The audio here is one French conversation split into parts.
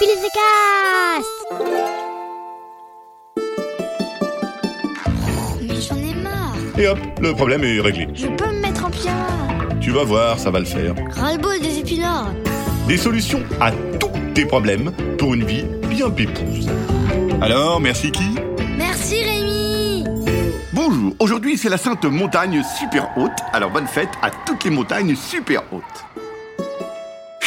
Billy the Cast Oh, mais j'en ai marre. Et hop, le problème est réglé. Je peux me mettre en pyjama. Tu vas voir, ça va le faire. Ras-le-bol des épinards. Des solutions à tous tes problèmes pour une vie bien pépouse. Alors, merci qui? Merci Rémi. Bonjour, aujourd'hui c'est la Sainte Montagne super haute, alors bonne fête à toutes les montagnes super hautes.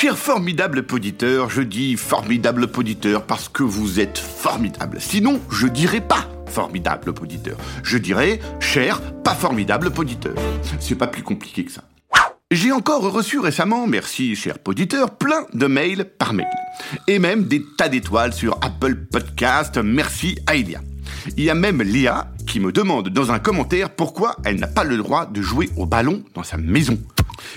Cher formidable poditeur, je dis formidable poditeur parce que vous êtes formidable. Sinon, je dirais pas formidable poditeur. Je dirais cher, pas formidable poditeur. C'est pas plus compliqué que ça. J'ai encore reçu récemment, merci cher poditeur, plein de mails par mail. Et même des tas d'étoiles sur Apple Podcast, merci à. Il y a même Léa qui me demande dans un commentaire pourquoi elle n'a pas le droit de jouer au ballon dans sa maison.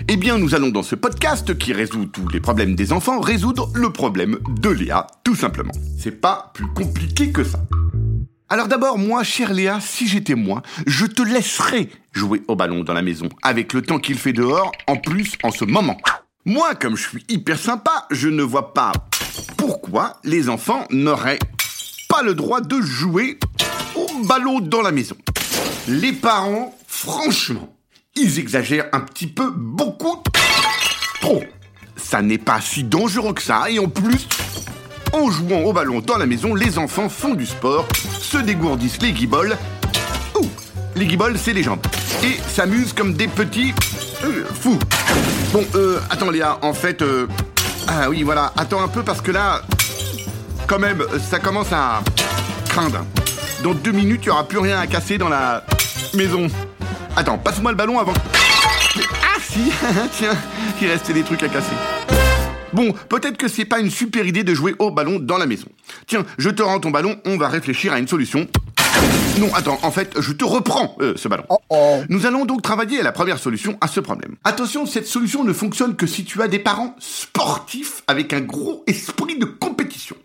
Eh bien, nous allons dans ce podcast qui résout tous les problèmes des enfants résoudre le problème de Léa, tout simplement. C'est pas plus compliqué que ça. Alors d'abord, moi, chère Léa, si j'étais moi, je te laisserais jouer au ballon dans la maison, avec le temps qu'il fait dehors, en plus en ce moment. Moi, comme je suis hyper sympa, je ne vois pas pourquoi les enfants n'auraient pas le droit de jouer au ballon dans la maison. Les parents, franchement, ils exagèrent un petit peu, beaucoup trop. Ça n'est pas si dangereux que ça, et en plus, en jouant au ballon dans la maison, les enfants font du sport, se dégourdissent les guibolles. Ouh, les guibolles, c'est les jambes. Et s'amusent comme des petits euh, fous. Bon, euh, attends Léa, en fait... euh, ah oui, voilà, attends un peu parce que là, quand même, ça commence à craindre. Dans deux minutes, il n'y aura plus rien à casser dans la maison. Attends, passe-moi le ballon avant. Ah si, tiens, il restait des trucs à casser. Bon, peut-être que c'est pas une super idée de jouer au ballon dans la maison. Tiens, je te rends ton ballon, on va réfléchir à une solution. Non, attends, en fait, je te reprends euh, ce ballon. Nous allons donc travailler à la première solution à ce problème. Attention, cette solution ne fonctionne que si tu as des parents sportifs avec un gros esprit de compétition.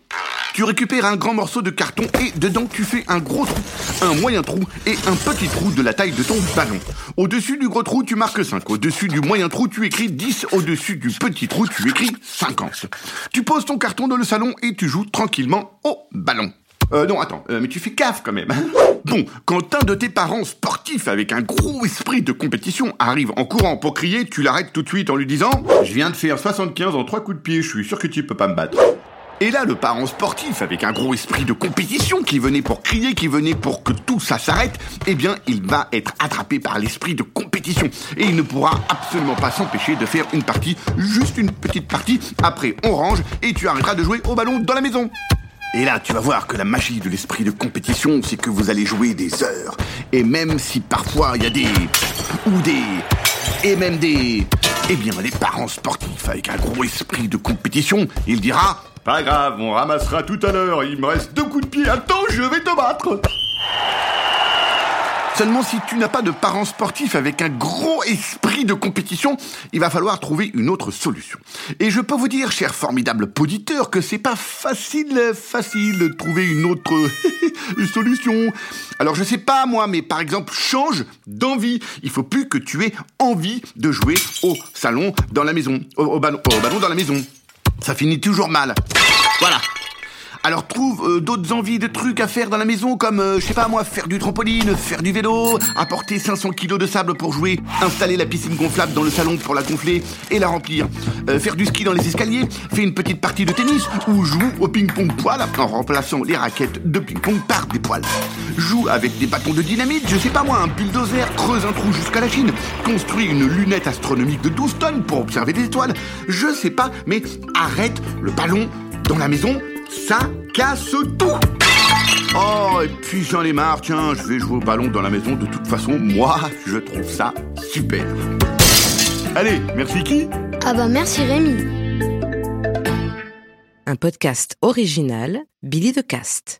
Tu récupères un grand morceau de carton et dedans tu fais un gros trou, un moyen trou et un petit trou de la taille de ton ballon. Au-dessus du gros trou, tu marques 5. Au-dessus du moyen trou, tu écris 10. Au-dessus du petit trou, tu écris 50. Tu poses ton carton dans le salon et tu joues tranquillement au ballon. Euh, non, attends, euh, mais tu fais gaffe quand même. hein. Bon, quand un de tes parents sportifs avec un gros esprit de compétition arrive en courant pour crier, tu l'arrêtes tout de suite en lui disant « Je viens de faire 75 en trois coups de pied, je suis sûr que tu peux pas me battre. » Et là, le parent sportif, avec un gros esprit de compétition, qui venait pour crier, qui venait pour que tout ça s'arrête, eh bien, il va être attrapé par l'esprit de compétition. Et il ne pourra absolument pas s'empêcher de faire une partie, juste une petite partie. Après, on range et tu arrêteras de jouer au ballon dans la maison. Et là, tu vas voir que la magie de l'esprit de compétition, c'est que vous allez jouer des heures. Et même si parfois il y a des... ou des... et même des... eh bien, les parents sportifs avec un gros esprit de compétition, il dira... Pas grave, on ramassera tout à l'heure, il me reste deux coups de pied, attends, je vais te battre Seulement si tu n'as pas de parents sportifs avec un gros esprit de compétition, il va falloir trouver une autre solution. Et je peux vous dire, cher formidable poditeur, que c'est pas facile, facile de trouver une autre solution. Alors je sais pas moi, mais par exemple, change d'envie. Il faut plus que tu aies envie de jouer au salon dans la maison, au, au ballon, au ballon dans la maison. Ça finit toujours mal. Voilà. Alors trouve euh, d'autres envies de trucs à faire dans la maison comme, euh, je sais pas moi, faire du trampoline, faire du vélo, apporter 500 kilos de sable pour jouer, installer la piscine gonflable dans le salon pour la gonfler et la remplir, euh, faire du ski dans les escaliers, faire une petite partie de tennis ou joue au ping-pong poil en remplaçant les raquettes de ping-pong par des poils. Joue avec des bâtons de dynamite, je sais pas moi, un bulldozer, creuse un trou jusqu'à la Chine, construit une lunette astronomique de 12 tonnes pour observer des étoiles, je sais pas, mais arrête le ballon dans la maison ça casse tout Oh, et puis j'en ai marre, tiens, je vais jouer au ballon dans la maison, de toute façon, moi, je trouve ça super. Allez, merci qui? Ah bah merci Rémi. Un podcast original Billy de Cast.